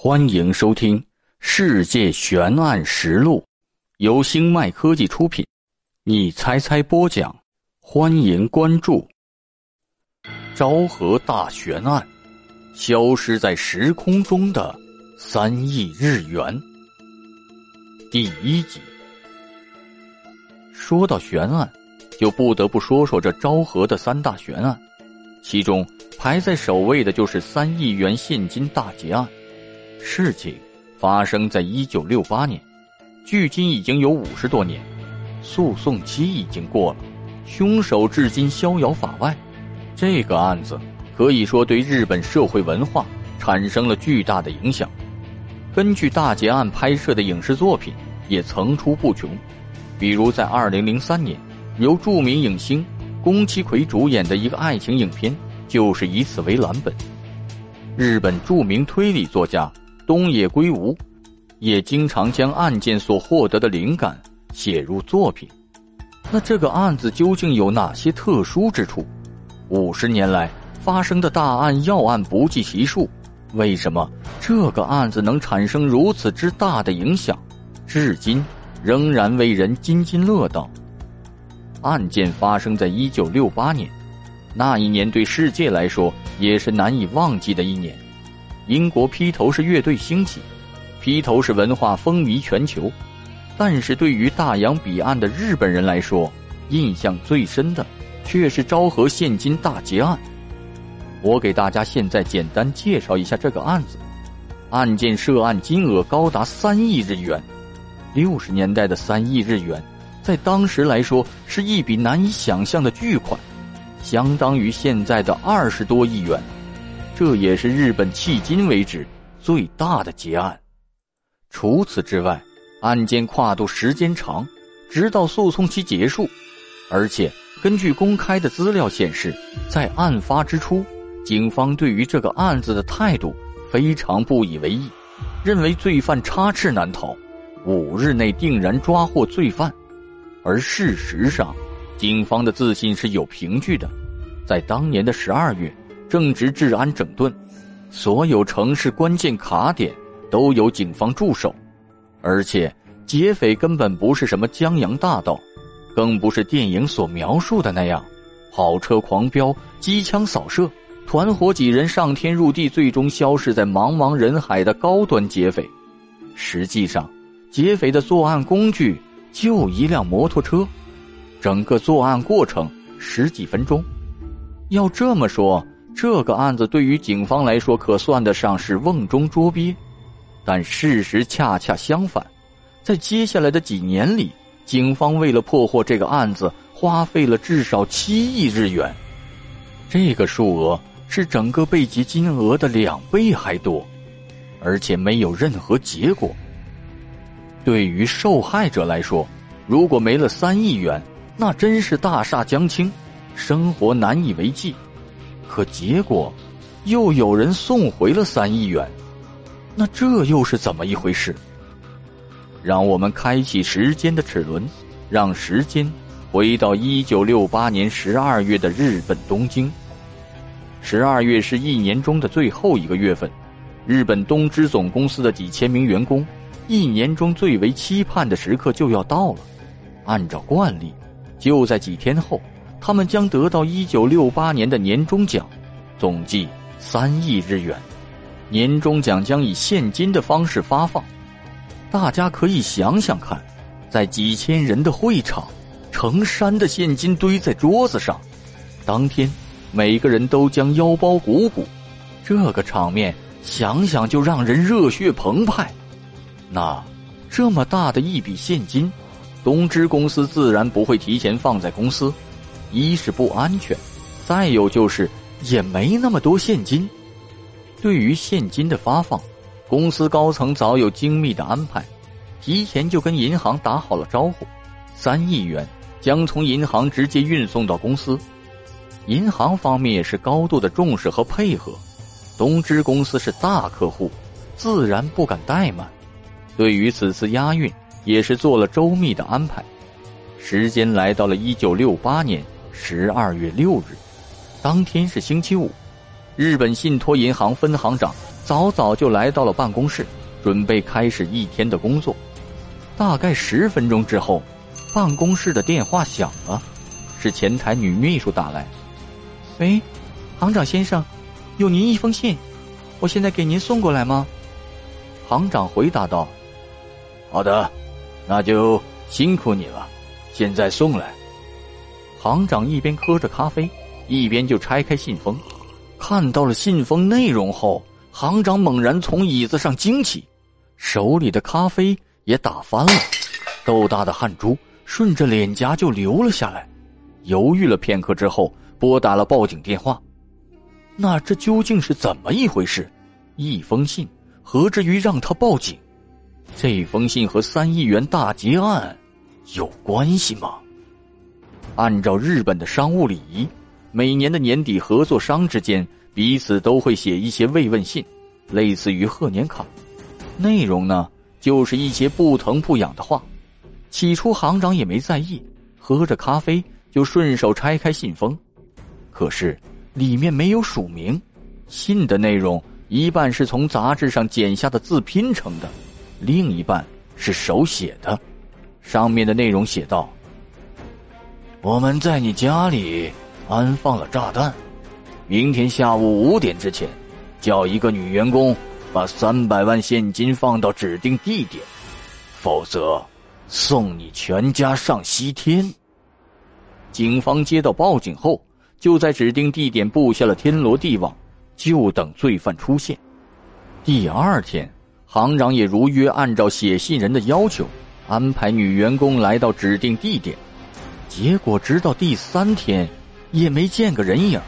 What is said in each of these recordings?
欢迎收听《世界悬案实录》，由星脉科技出品。你猜猜播讲，欢迎关注。昭和大悬案，消失在时空中的三亿日元。第一集。说到悬案，就不得不说说这昭和的三大悬案，其中排在首位的就是三亿元现金大劫案。事情发生在一九六八年，距今已经有五十多年，诉讼期已经过了，凶手至今逍遥法外。这个案子可以说对日本社会文化产生了巨大的影响。根据大劫案拍摄的影视作品也层出不穷，比如在二零零三年，由著名影星宫崎葵主演的一个爱情影片，就是以此为蓝本。日本著名推理作家。东野圭吾也经常将案件所获得的灵感写入作品。那这个案子究竟有哪些特殊之处？五十年来发生的大案要案不计其数，为什么这个案子能产生如此之大的影响？至今仍然为人津津乐道。案件发生在一九六八年，那一年对世界来说也是难以忘记的一年。英国披头士乐队兴起，披头士文化风靡全球，但是对于大洋彼岸的日本人来说，印象最深的却是昭和现金大劫案。我给大家现在简单介绍一下这个案子。案件涉案金额高达三亿日元，六十年代的三亿日元，在当时来说是一笔难以想象的巨款，相当于现在的二十多亿元。这也是日本迄今为止最大的劫案。除此之外，案件跨度时间长，直到诉讼期结束。而且，根据公开的资料显示，在案发之初，警方对于这个案子的态度非常不以为意，认为罪犯插翅难逃，五日内定然抓获罪犯。而事实上，警方的自信是有凭据的，在当年的十二月。正值治安整顿，所有城市关键卡点都有警方驻守，而且劫匪根本不是什么江洋大盗，更不是电影所描述的那样，跑车狂飙、机枪扫射、团伙几人上天入地，最终消失在茫茫人海的高端劫匪。实际上，劫匪的作案工具就一辆摩托车，整个作案过程十几分钟。要这么说。这个案子对于警方来说可算得上是瓮中捉鳖，但事实恰恰相反，在接下来的几年里，警方为了破获这个案子，花费了至少七亿日元，这个数额是整个被劫金额的两倍还多，而且没有任何结果。对于受害者来说，如果没了三亿元，那真是大厦将倾，生活难以为继。可结果，又有人送回了三亿元，那这又是怎么一回事？让我们开启时间的齿轮，让时间回到一九六八年十二月的日本东京。十二月是一年中的最后一个月份，日本东芝总公司的几千名员工，一年中最为期盼的时刻就要到了。按照惯例，就在几天后。他们将得到一九六八年的年终奖，总计三亿日元。年终奖将以现金的方式发放。大家可以想想看，在几千人的会场，成山的现金堆在桌子上，当天每个人都将腰包鼓鼓，这个场面想想就让人热血澎湃。那这么大的一笔现金，东芝公司自然不会提前放在公司。一是不安全，再有就是也没那么多现金。对于现金的发放，公司高层早有精密的安排，提前就跟银行打好了招呼。三亿元将从银行直接运送到公司，银行方面也是高度的重视和配合。东芝公司是大客户，自然不敢怠慢。对于此次押运，也是做了周密的安排。时间来到了一九六八年。十二月六日，当天是星期五，日本信托银行分行长早早就来到了办公室，准备开始一天的工作。大概十分钟之后，办公室的电话响了，是前台女秘书打来。喂，行长先生，有您一封信，我现在给您送过来吗？行长回答道：“好的，那就辛苦你了，现在送来。”行长一边喝着咖啡，一边就拆开信封，看到了信封内容后，行长猛然从椅子上惊起，手里的咖啡。也打翻了，豆大的汗珠顺着脸颊就流了下来。犹豫了片刻之后，拨打了报警电话。那这究竟是怎么一回事？一封信何至于让他报警？这封信和三亿元大劫案有关系吗？按照日本的商务礼仪，每年的年底，合作商之间彼此都会写一些慰问信，类似于贺年卡。内容呢？就是一些不疼不痒的话。起初行长也没在意，喝着咖啡就顺手拆开信封。可是里面没有署名，信的内容一半是从杂志上剪下的字拼成的，另一半是手写的。上面的内容写道：“我们在你家里安放了炸弹，明天下午五点之前，叫一个女员工。”把三百万现金放到指定地点，否则送你全家上西天。警方接到报警后，就在指定地点布下了天罗地网，就等罪犯出现。第二天，行长也如约按照写信人的要求，安排女员工来到指定地点。结果直到第三天，也没见个人影，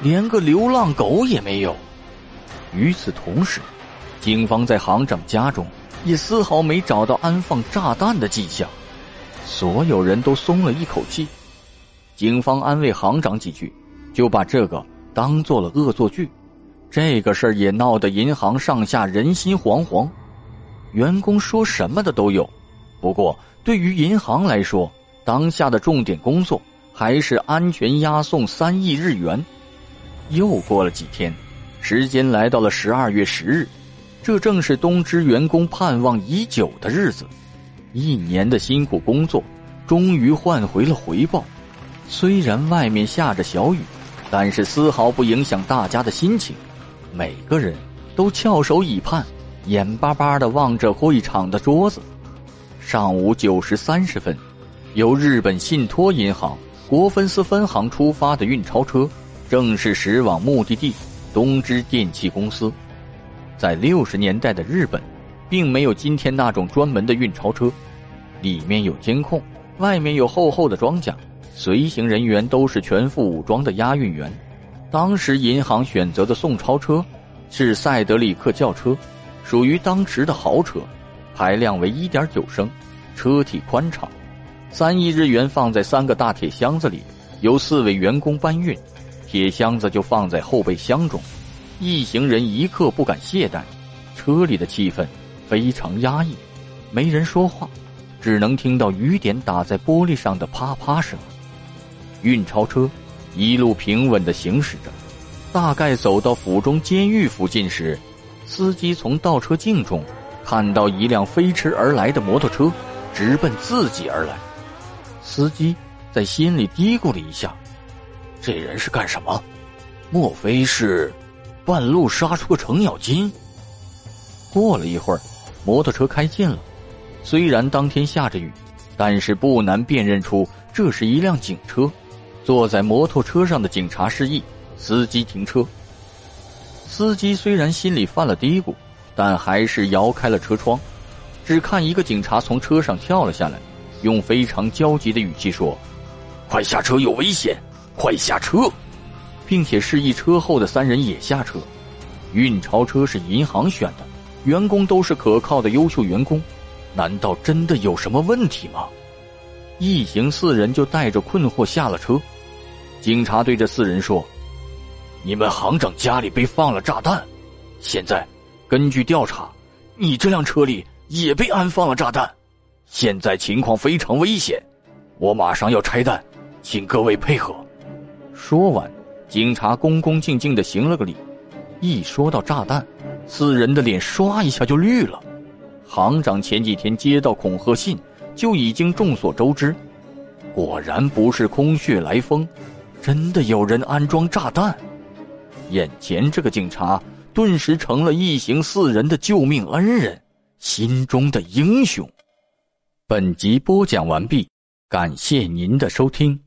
连个流浪狗也没有。与此同时，警方在行长家中也丝毫没找到安放炸弹的迹象，所有人都松了一口气。警方安慰行长几句，就把这个当做了恶作剧。这个事儿也闹得银行上下人心惶惶，员工说什么的都有。不过，对于银行来说，当下的重点工作还是安全押送三亿日元。又过了几天。时间来到了十二月十日，这正是东芝员工盼望已久的日子。一年的辛苦工作，终于换回了回报。虽然外面下着小雨，但是丝毫不影响大家的心情。每个人都翘首以盼，眼巴巴的望着会场的桌子。上午九时三十分，由日本信托银行国分司分行出发的运钞车，正式驶往目的地。东芝电器公司，在六十年代的日本，并没有今天那种专门的运钞车，里面有监控，外面有厚厚的装甲，随行人员都是全副武装的押运员。当时银行选择的送钞车是赛德里克轿车，属于当时的豪车，排量为一点九升，车体宽敞。三亿日元放在三个大铁箱子里，由四位员工搬运。铁箱子就放在后备箱中，一行人一刻不敢懈怠。车里的气氛非常压抑，没人说话，只能听到雨点打在玻璃上的啪啪声。运钞车一路平稳的行驶着，大概走到府中监狱附近时，司机从倒车镜中看到一辆飞驰而来的摩托车，直奔自己而来。司机在心里嘀咕了一下。这人是干什么？莫非是半路杀出个程咬金？过了一会儿，摩托车开近了。虽然当天下着雨，但是不难辨认出这是一辆警车。坐在摩托车上的警察示意司机停车。司机虽然心里犯了嘀咕，但还是摇开了车窗。只看一个警察从车上跳了下来，用非常焦急的语气说：“快下车，有危险！”快下车，并且示意车后的三人也下车。运钞车是银行选的，员工都是可靠的优秀员工，难道真的有什么问题吗？一行四人就带着困惑下了车。警察对这四人说：“你们行长家里被放了炸弹，现在根据调查，你这辆车里也被安放了炸弹，现在情况非常危险，我马上要拆弹，请各位配合。”说完，警察恭恭敬敬的行了个礼。一说到炸弹，四人的脸唰一下就绿了。行长前几天接到恐吓信，就已经众所周知。果然不是空穴来风，真的有人安装炸弹。眼前这个警察顿时成了一行四人的救命恩人，心中的英雄。本集播讲完毕，感谢您的收听。